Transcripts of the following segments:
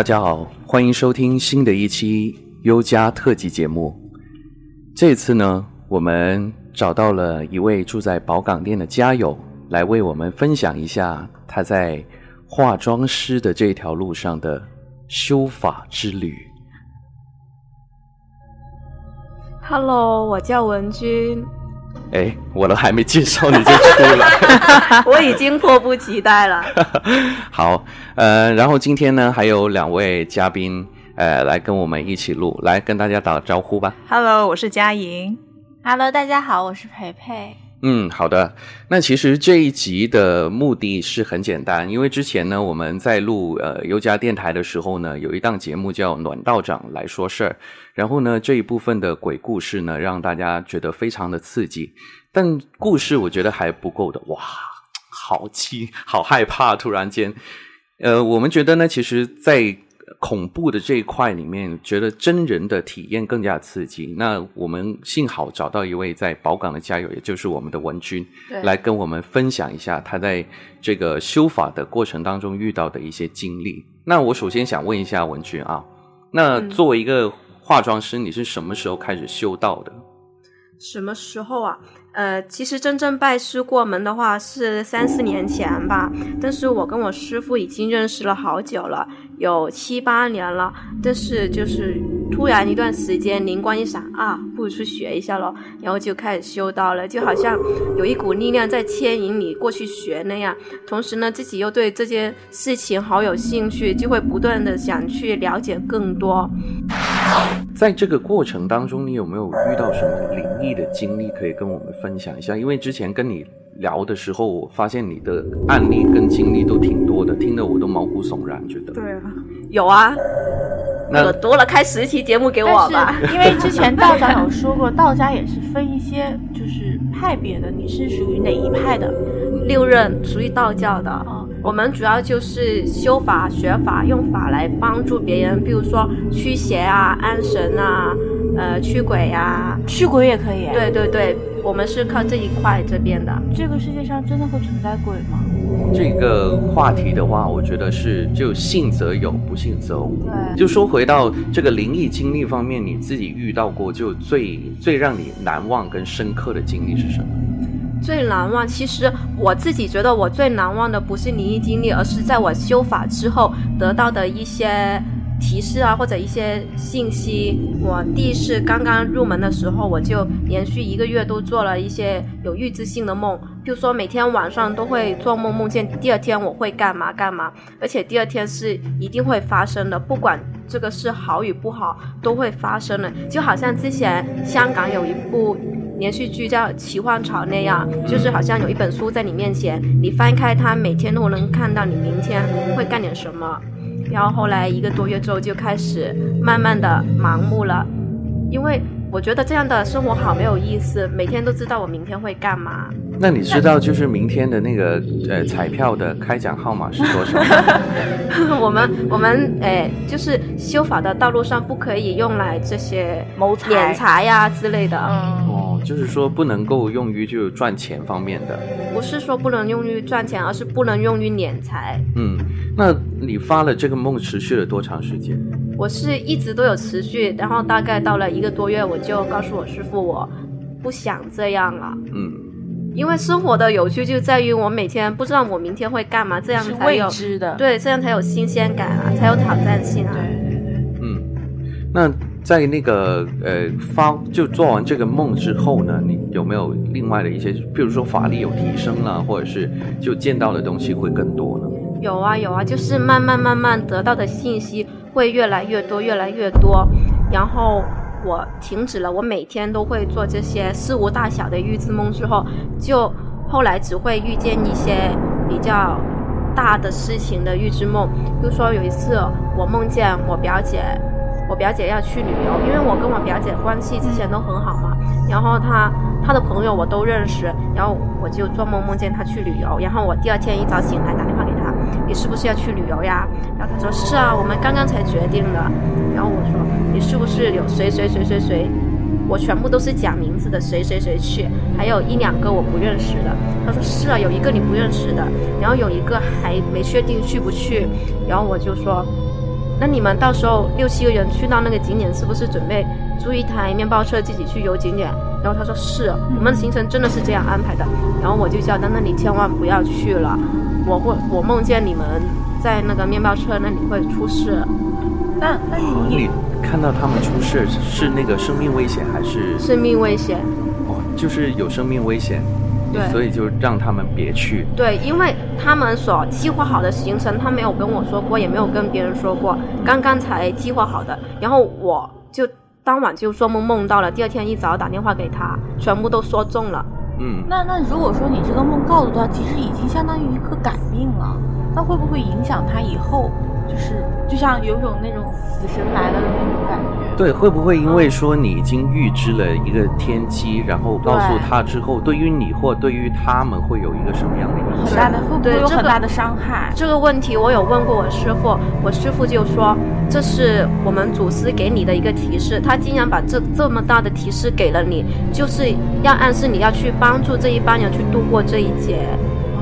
大家好，欢迎收听新的一期优家特辑节目。这次呢，我们找到了一位住在宝港店的家友，来为我们分享一下他在化妆师的这条路上的修法之旅。Hello，我叫文君，哎，我都还没介绍你就出来。我已经迫不及待了。好，呃，然后今天呢，还有两位嘉宾，呃，来跟我们一起录，来跟大家打个招呼吧。Hello，我是佳莹。Hello，大家好，我是培培。嗯，好的。那其实这一集的目的是很简单，因为之前呢，我们在录呃优家电台的时候呢，有一档节目叫《暖道长来说事儿》，然后呢，这一部分的鬼故事呢，让大家觉得非常的刺激，但故事我觉得还不够的，哇，好气，好害怕，突然间，呃，我们觉得呢，其实，在恐怖的这一块里面，觉得真人的体验更加刺激。那我们幸好找到一位在宝港的家友，也就是我们的文君，对来跟我们分享一下他在这个修法的过程当中遇到的一些经历。那我首先想问一下文君啊，那嗯作为一个化妆师，你是什么时候开始修道的？什么时候啊？呃，其实真正拜师过门的话是三四年前吧，但是我跟我师傅已经认识了好久了，有七八年了。但是就是突然一段时间灵光一闪啊，不如去学一下咯，然后就开始修道了，就好像有一股力量在牵引你过去学那样。同时呢，自己又对这件事情好有兴趣，就会不断的想去了解更多。在这个过程当中，你有没有遇到什么灵异的经历可以跟我们分享一下？因为之前跟你聊的时候，我发现你的案例跟经历都挺多的，听得我都毛骨悚然，觉得。对啊，有啊，那可多了，开十期节目给我吧。因为之前道长有说过，道家也是分一些就是派别的，你是属于哪一派的？六壬属于道教的，哦我们主要就是修法、学法，用法来帮助别人，比如说驱邪啊、安神啊、呃驱鬼啊。驱鬼也可以。，对对对，我们是靠这一块这边的。这个世界上真的会存在鬼吗？这个话题的话，我觉得是就信则有，不信则无。对就说回到这个灵异经历方面，你自己遇到过就最最让你难忘跟深刻的经历是什么？最难忘，其实我自己觉得我最难忘的不是灵异经历，而是在我修法之后得到的一些提示啊，或者一些信息。我第一次刚刚入门的时候，我就连续一个月都做了一些有预知性的梦，比如说每天晚上都会做梦，梦见第二天我会干嘛干嘛，而且第二天是一定会发生的，不管这个是好与不好，都会发生的。就好像之前香港有一部。连续剧叫《奇幻潮》那样，就是好像有一本书在你面前，你翻开它，每天都能看到你明天会干点什么。然后后来一个多月之后就开始慢慢的盲目了，因为我觉得这样的生活好没有意思，每天都知道我明天会干嘛。那你知道就是明天的那个呃彩票的开奖号码是多少吗？我们我们诶，就是修法的道路上不可以用来这些谋财敛财呀、之类的。嗯，哦，就是说不能够用于就赚钱方面的。不是说不能用于赚钱，而是不能用于敛财。嗯，那你发了这个梦持续了多长时间？我是一直都有持续，然后大概到了一个多月，我就告诉我师傅，我不想这样了，嗯，因为生活的有趣就在于我每天不知道我明天会干嘛，这样才有知的。对，这样才有新鲜感啊，才有挑战性啊。对对对，嗯，那在那个呃发就做完这个梦之后呢，你有没有另外的一些，比如说法力有提升了，或者是就见到的东西会更多呢？有啊有啊，就是慢慢慢慢得到的信息会越来越多，越来越多，然后。我停止了，我每天都会做这些事无大小的预知梦之后，就后来只会遇见一些比较大的事情的预知梦。比如说有一次，我梦见我表姐，我表姐要去旅游，因为我跟我表姐关系之前都很好嘛，然后她她的朋友我都认识，然后我就做梦梦见她去旅游，然后我第二天一早醒来打电话给她，你是不是要去旅游呀？然后她说是啊，我们刚刚才决定的。然后我说你是不是有谁谁谁谁谁？我全部都是讲名字的，谁谁谁去，还有一两个我不认识的。他说是啊，有一个你不认识的，然后有一个还没确定去不去。然后我就说，那你们到时候六七个人去到那个景点，是不是准备租一台面包车自己去游景点？然后他说是，我们的行程真的是这样安排的。然后我就叫他，那你千万不要去了，我会我梦见你们在那个面包车那里会出事。那那你看到他们出事是那个生命危险还是？生命危险。哦，就是有生命危险，对所以就让他们别去。对，因为他们所计划好的行程，他没有跟我说过，也没有跟别人说过，刚刚才计划好的。然后我就当晚就做梦梦到了，第二天一早打电话给他，全部都说中了。嗯，那那如果说你这个梦告诉他，其实已经相当于一个改命了，那会不会影响他以后？就是就像有种那种死神来了的那种感觉。对，会不会因为说你已经预知了一个天机，然后告诉他之后，对于你或对于他们会有一个什么样的影响？很大的会不会对这个有很大的伤害？这个问题我有问过我师傅，我师傅就说这是我们祖师给你的一个提示，他竟然把这这么大的提示给了你，就是要暗示你要去帮助这一帮人去度过这一劫，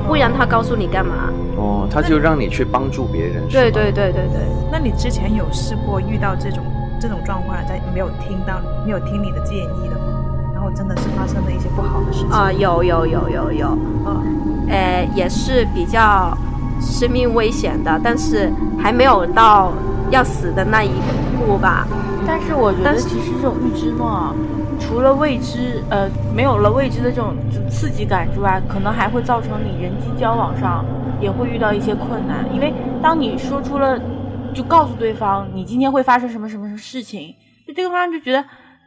不然他告诉你干嘛？哦，他就让你去帮助别人，对对对对对。那你之前有试过遇到这种这种状况，在没有听到没有听你的建议的吗？然后真的是发生了一些不好的事情啊、有有有有有，啊呃，也是比较生命危险的，但是还没有到要死的那一步吧。但是我觉得，其实这种预知梦啊，除了未知，呃，没有了未知的这种刺激感之外，可能还会造成你人际交往上也会遇到一些困难。因为当你说出了，就告诉对方你今天会发生什么什么什么事情，就对方就觉得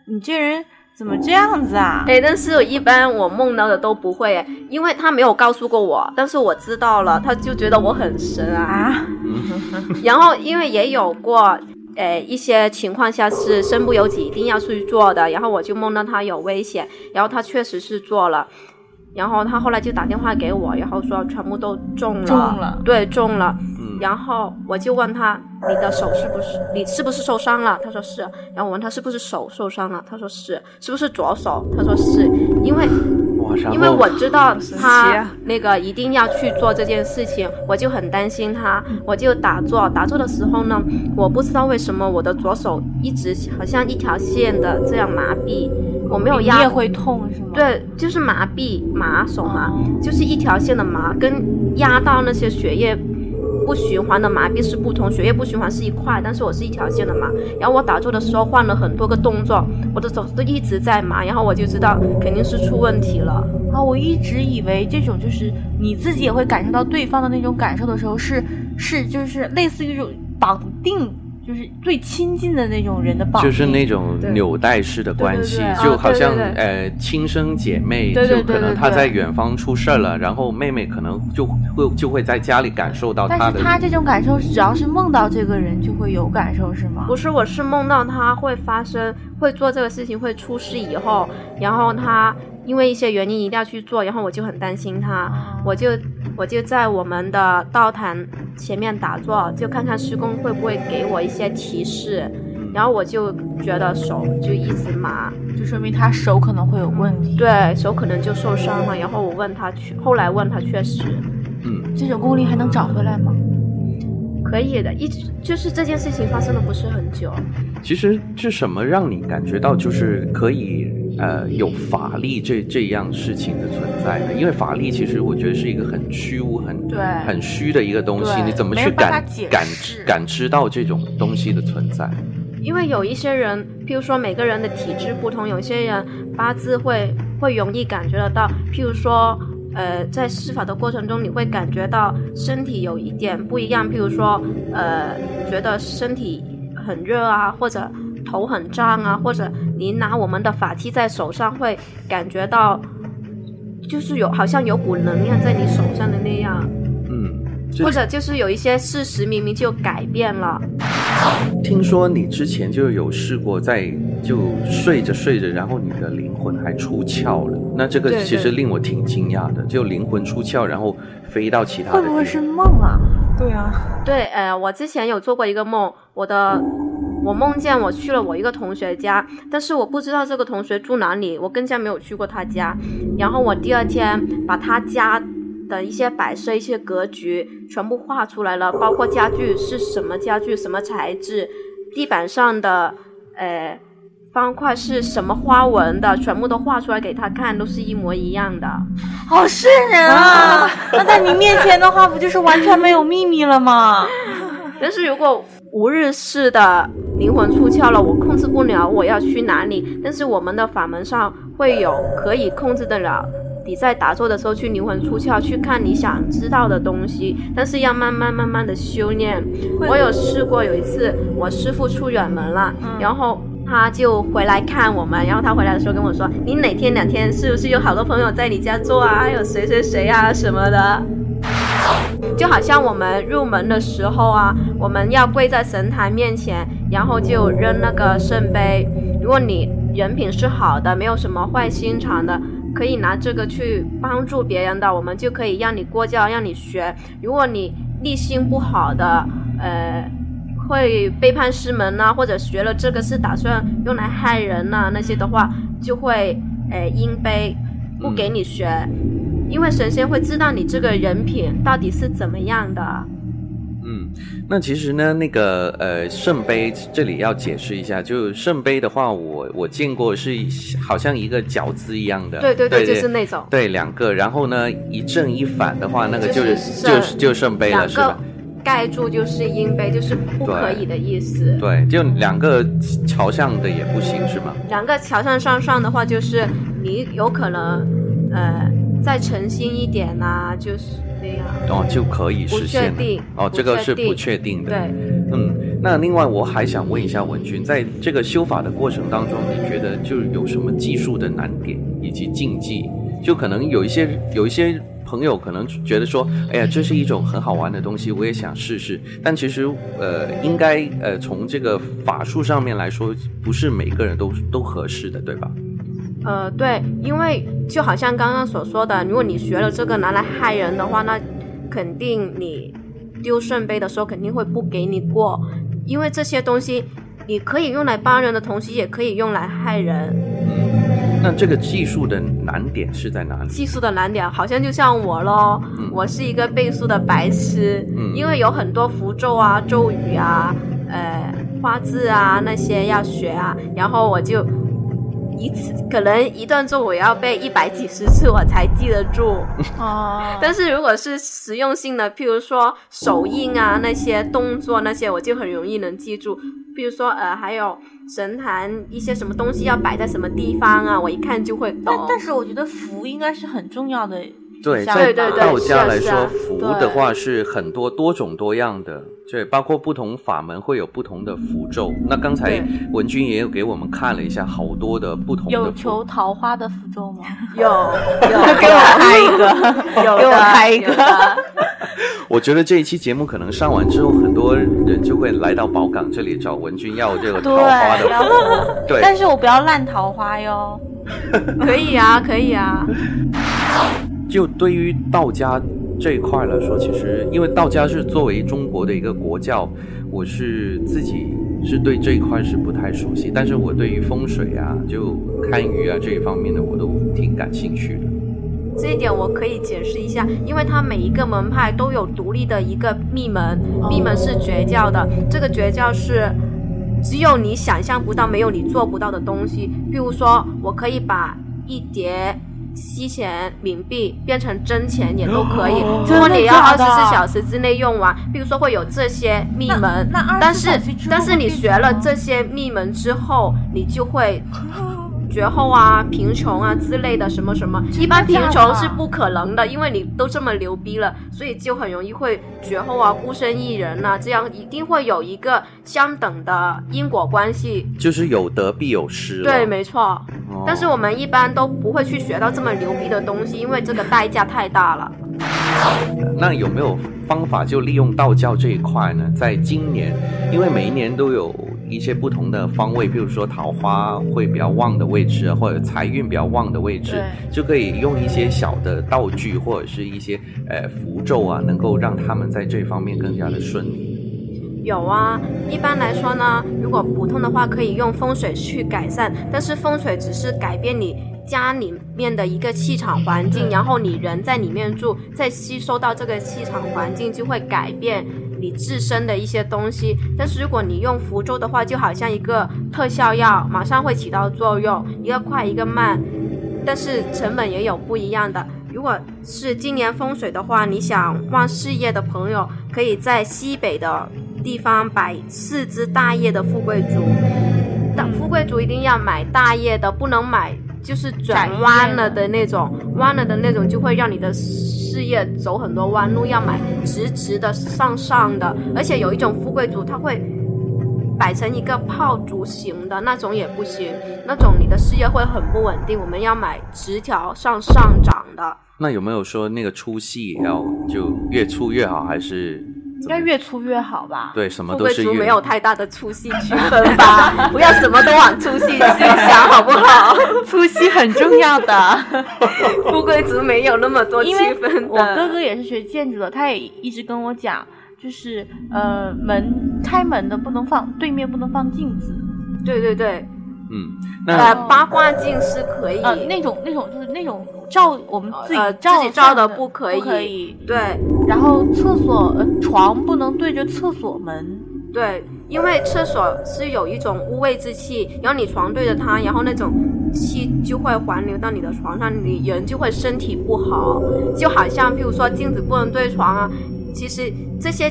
你这人怎么这样子啊？哎，但是一般我梦到的都不会，因为他没有告诉过我，但是我知道了，他就觉得我很神啊。啊，然后因为也有过。呃，一些情况下是身不由己，一定要去做的。然后我就梦到他有危险，然后他确实是做了。然后他后来就打电话给我，然后说全部都中了，中了对，中了。嗯然后我就问他，你的手是不是你是不是受伤了？他说是。然后我问他是不是手受伤了？他说是。是不是左手？他说是。因为因为我知道他啊那个一定要去做这件事情，我就很担心他，我就打坐。打坐的时候呢，我不知道为什么我的左手一直好像一条线的这样麻痹，我没有压你也会痛是吗？，对，就是麻痹麻手麻，哦就是一条线的麻，跟压到那些血液不循环的麻痹是不同。血液不循环是一块，但是我是一条线的嘛。然后我打坐的时候换了很多个动作，我的手都一直在麻，然后我就知道肯定是出问题了。啊，我一直以为这种就是你自己也会感受到对方的那种感受的时候，是是就是类似于一种绑定，就是最亲近的那种人的绑定，就是那种纽带式的关系就好像对。呃亲生姐妹，就可能她在远方出事儿了，然后妹妹可能就会就会在家里感受到她的但是她这种感受，只要是梦到这个人就会有感受，是吗？不是，我是梦到他会发生，会做这个事情，会出事以后，然后他因为一些原因一定要去做，然后我就很担心他，我就我就在我们的道坛前面打坐，就看看师公会不会给我一些提示，然后我就觉得手就一直麻，就说明他手可能会有问题。，对手可能就受伤了，然后我问他去，后来问他确实嗯，这种功力还能找回来吗？可以的，一直就是这件事情发生的不是很久，其实是什么让你感觉到就是可以呃有法力这这样事情的存在呢？因为法力其实我觉得是一个很虚无、很对很虚的一个东西，你怎么去感感知感知到这种东西的存在？因为有一些人，譬如说每个人的体质不同，有些人八字会会容易感觉得到，譬如说，呃，在施法的过程中，你会感觉到身体有一点不一样，譬如说，呃，觉得身体很热啊，或者头很胀啊，或者你拿我们的法器在手上，会感觉到，就是有好像有股能量在你手上的那样，嗯，或者就是有一些事实明明就改变了。听说你之前就有试过在就睡着睡着，然后你的灵魂还出窍了。那这个其实令我挺惊讶的，就灵魂出窍，然后飞到其他的。会不会是梦啊？对啊，对，呃，我之前有做过一个梦，我的我梦见我去了我一个同学家，但是我不知道这个同学住哪里，我更加没有去过他家。然后我第二天把他家的一些摆设、一些格局全部画出来了，包括家具是什么家具、什么材质，地板上的呃方块是什么花纹的，全部都画出来给他看，都是一模一样的。好瘆人啊！那在你面前的话，不就是完全没有秘密了吗？但是如果无日式的灵魂出窍了，我控制不了我要去哪里，但是我们的法门上会有可以控制得了。你在打坐的时候去灵魂出窍，去看你想知道的东西，但是要慢慢慢慢的修炼。我有试过，有一次我师傅出远门了，然后他就回来看我们，然后他回来的时候跟我说：“你哪天两天是不是有好多朋友在你家做啊？还有谁谁谁啊什么的。”就好像我们入门的时候啊，我们要跪在神坛面前，然后就扔那个圣杯。如果你人品是好的，没有什么坏心肠的，可以拿这个去帮助别人的，我们就可以让你过教，让你学。如果你立心不好的，呃，会背叛师门呐，或者学了这个是打算用来害人呐，那些的话，就会呃阴杯，不给你学。因为神仙会知道你这个人品到底是怎么样的。嗯，那其实呢，那个呃圣杯这里要解释一下，就圣杯的话，我我见过是好像一个饺子一样的，对对对，就是那种，对两个，然后呢一正一反的话，那个就是就是就圣杯了，是吧？盖住就是阴杯，就是不可以的意思。对，就两个朝向的也不行，是吗？两个朝向上上的话，就是你有可能呃。再诚心一点呐，就是这样哦，就可以实现了。哦，这个是不确定的。对，嗯，那另外我还想问一下文君，在这个修法的过程当中，你觉得就有什么技术的难点以及禁忌？就可能有一些有一些朋友可能觉得说，哎呀，这是一种很好玩的东西，我也想试试。但其实呃，应该呃，从这个法术上面来说，不是每个人都都合适的，对吧？呃，对，因为就好像刚刚所说的，如果你学了这个拿来害人的话，那肯定你丢圣杯的时候肯定会不给你过，因为这些东西你可以用来帮人的同时，也可以用来害人。嗯，那这个技术的难点是在哪里？技术的难点好像就像我咯，我是一个背书的白痴，因为有很多符咒啊、咒语啊、呃、花字啊那些要学啊，然后我就。一次可能一段作我要背一百几十次我才记得住 哦。但是如果是实用性的，譬如说手印啊那些动作那些，我就很容易能记住。比如说呃，还有神坛一些什么东西要摆在什么地方啊，我一看就会懂。但但是我觉得符应该是很重要的。对，在道家来说，符的话是很多多种多样的，对，包括不同法门会有不同的符咒。那刚才文君也有给我们看了一下，好多的不同的。有求桃花的符咒吗？有，有，给我开一个，有，给我开一个。我觉得这一期节目可能上完之后，很多人就会来到宝港这里找文君要这个桃花的符。对，但是我不要烂桃花哟。可以啊，可以啊。就对于道家这一块来说，其实因为道家是作为中国的一个国教，我是自己是对这一块是不太熟悉。但是我对于风水啊、就堪舆啊这一方面的，我都挺感兴趣的。这一点我可以解释一下，因为它每一个门派都有独立的一个秘门，秘门是绝教的。这个绝教是只有你想象不到、没有你做不到的东西。譬如说，我可以把一叠。吸钱冥币变成真钱也都可以，如果你要二十四小时之内用完，比如说会有这些密门，但是但是你学了这些密门之后，你就会绝后啊、贫穷啊之类的什么什么，一般贫穷是不可能的，因为你都这么牛逼了，所以就很容易会绝后啊、孤身一人呐，这样一定会有一个相等的因果关系，就是有得必有失。对，没错。但是我们一般都不会去学到这么牛逼的东西，因为这个代价太大了。那有没有方法就利用道教这一块呢？在今年，因为每一年都有一些不同的方位，比如说桃花会比较旺的位置，或者财运比较旺的位置，就可以用一些小的道具或者是一些呃符咒啊，能够让他们在这方面更加的顺利。有啊，一般来说呢，如果普通的话，可以用风水去改善，但是风水只是改变你家里面的一个气场环境，然后你人在里面住，再吸收到这个气场环境，就会改变你自身的一些东西。但是如果你用符咒的话，就好像一个特效药，马上会起到作用，一个快一个慢，但是成本也有不一样的。如果是今年风水的话，你想旺事业的朋友，可以在西北的地方摆四只大叶的富贵竹。但富贵竹一定要买大叶的，不能买就是转弯了的那种，弯了的那种就会让你的事业走很多弯路。要买直直的上上的，而且有一种富贵竹，它会摆成一个炮竹形的那种也不行，那种你的事业会很不稳定。我们要买直条上上涨的。那有没有说那个粗细也要就越粗越好，还是应该越粗越好吧？对，什么富贵竹都是越没有太大的粗细区分 吧，不要什么都往粗细去想，好不好？粗细很重要的。富贵竹没有那么多区分的。我哥哥也是学建筑的，他也一直跟我讲，就是呃门开门的不能放对面不能放镜子，对对对，嗯，呃，八卦镜是可以，呃那种那种就是那种照我们自己自己照的不可以。不可以。对。然后厕所呃床不能对着厕所门，对，因为厕所是有一种污秽之气，然后你床对着它，然后那种气就会环流到你的床上，你人就会身体不好，就好像譬如说镜子不能对床啊，其实这些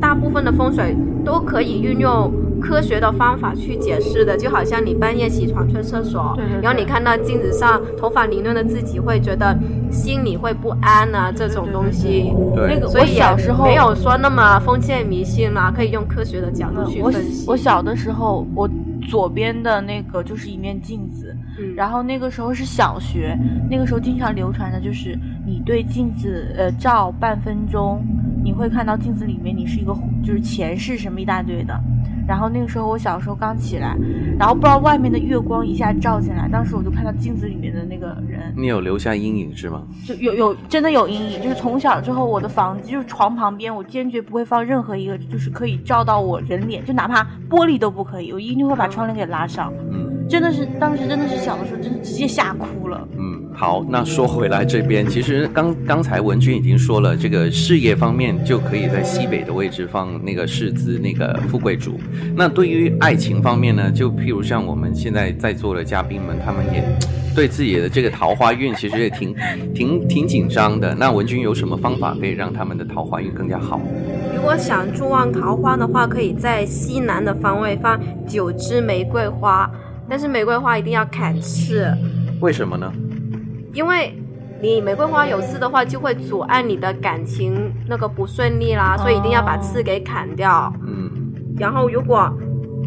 大部分的风水都可以运用科学的方法去解释的，就好像你半夜起床去厕所，对对对然后你看到镜子上头发凌乱的自己，会觉得心里会不安啊，这种东西。对那个所以小时候没有说那么封建迷信嘛，可以用科学的角度去分析。我小的时候，我左边的那个就是一面镜子，嗯然后那个时候是小学，那个时候经常流传的就是你对镜子呃照半分钟，你会看到镜子里面你是一个就是前世什么一大堆的。然后那个时候我小时候刚起来，然后不知道外面的月光一下照进来，当时我就看到镜子里面的那个人，你有留下阴影是吗？就有有真的有阴影，就是从小之后我的房子就是床旁边，我坚决不会放任何一个就是可以照到我人脸，就哪怕玻璃都不可以，我一定会把窗帘给拉上。嗯真的是当时真的是小的时候，真的直接吓哭了。嗯，好，那说回来这边，其实刚刚才文君已经说了，这个事业方面就可以在西北的位置放那个世子那个富贵竹。那对于爱情方面呢，就譬如像我们现在在座的嘉宾们，他们也对自己的这个桃花运其实也挺挺挺紧张的。那文君有什么方法可以让他们的桃花运更加好？如果想助旺桃花的话，可以在西南的方位放九枝玫瑰花，但是玫瑰花一定要砍刺，为什么呢？因为你玫瑰花有刺的话，就会阻碍你的感情那个不顺利啦，所以一定要把刺给砍掉。嗯然后如果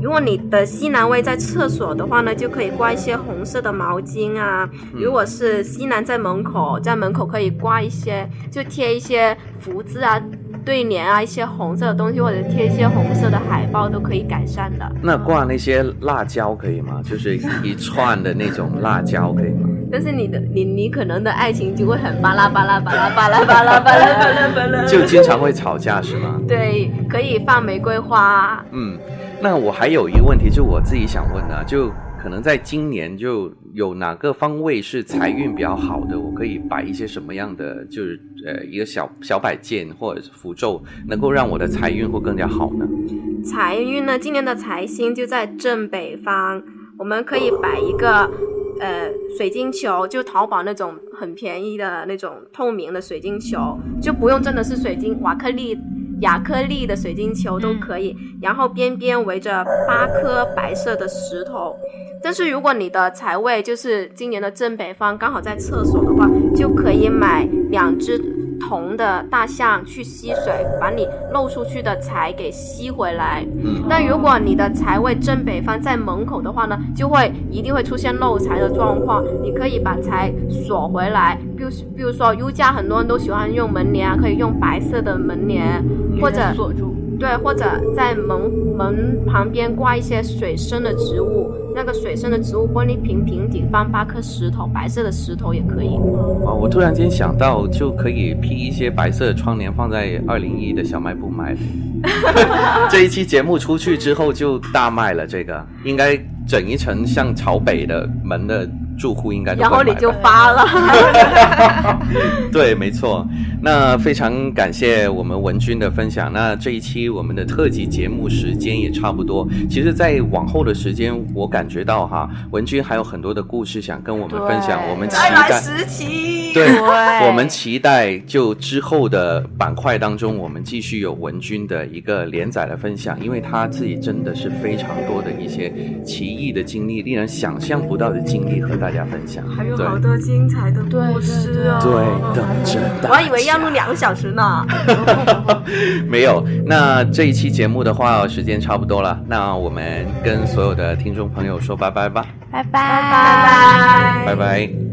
如果你的西南位在厕所的话呢，就可以挂一些红色的毛巾啊。如果是西南在门口，在门口可以挂一些，就贴一些福字啊、对联啊，一些红色的东西，或者贴一些红色的海报，都可以改善的。那挂那些辣椒可以吗？就是一串的那种辣椒可以吗？但是你的你你可能的爱情就会很巴拉巴拉巴拉巴拉巴拉巴拉巴拉巴拉，就经常会吵架是吗？对，可以放玫瑰花。嗯，那我还有一个问题，就我自己想问的，就可能在今年就有哪个方位是财运比较好的，我可以摆一些什么样的，就是呃一个小小摆件或者是符咒，能够让我的财运会更加好呢？财运呢，今年的财星就在正北方，我们可以摆一个呃水晶球，就淘宝那种很便宜的那种透明的水晶球，就不用真的是水晶瓦克力。亚克力的水晶球都可以，然后边边围着八颗白色的石头。但是如果你的财位就是今年的正北方，刚好在厕所的话，就可以买两只铜的大象去吸水，把你漏出去的财给吸回来。嗯那如果你的财位正北方在门口的话呢，就会一定会出现漏财的状况。你可以把财锁回来，比如比如说 U 家很多人都喜欢用门帘啊，可以用白色的门帘，或者锁住。对，或者在门门旁边挂一些水生的植物，那个水生的植物玻璃瓶瓶底放八颗石头，白色的石头也可以。哦，我突然间想到，就可以披一些白色的窗帘放在二零一的小卖部买。这一期节目出去之后就大卖了，这个应该整一层像朝北的门的住户应该都然后你就发了。对，没错。那非常感谢我们文君的分享。那这一期我们的特辑节目时间也差不多。其实，在往后的时间，我感觉到哈，文君还有很多的故事想跟我们分享。我们期待，对，我们期待就之后的板块当中，我们继续有文君的一个连载的分享，因为他自己真的是非常多的一些奇异的经历，令人想象不到的经历和大家分享。还有好多精彩的故事啊。对，等着。我还以为要录两个小时呢。没有，那这一期节目的话，时间差不多了，那我们跟所有的听众朋友说拜拜吧，拜拜拜拜。拜拜。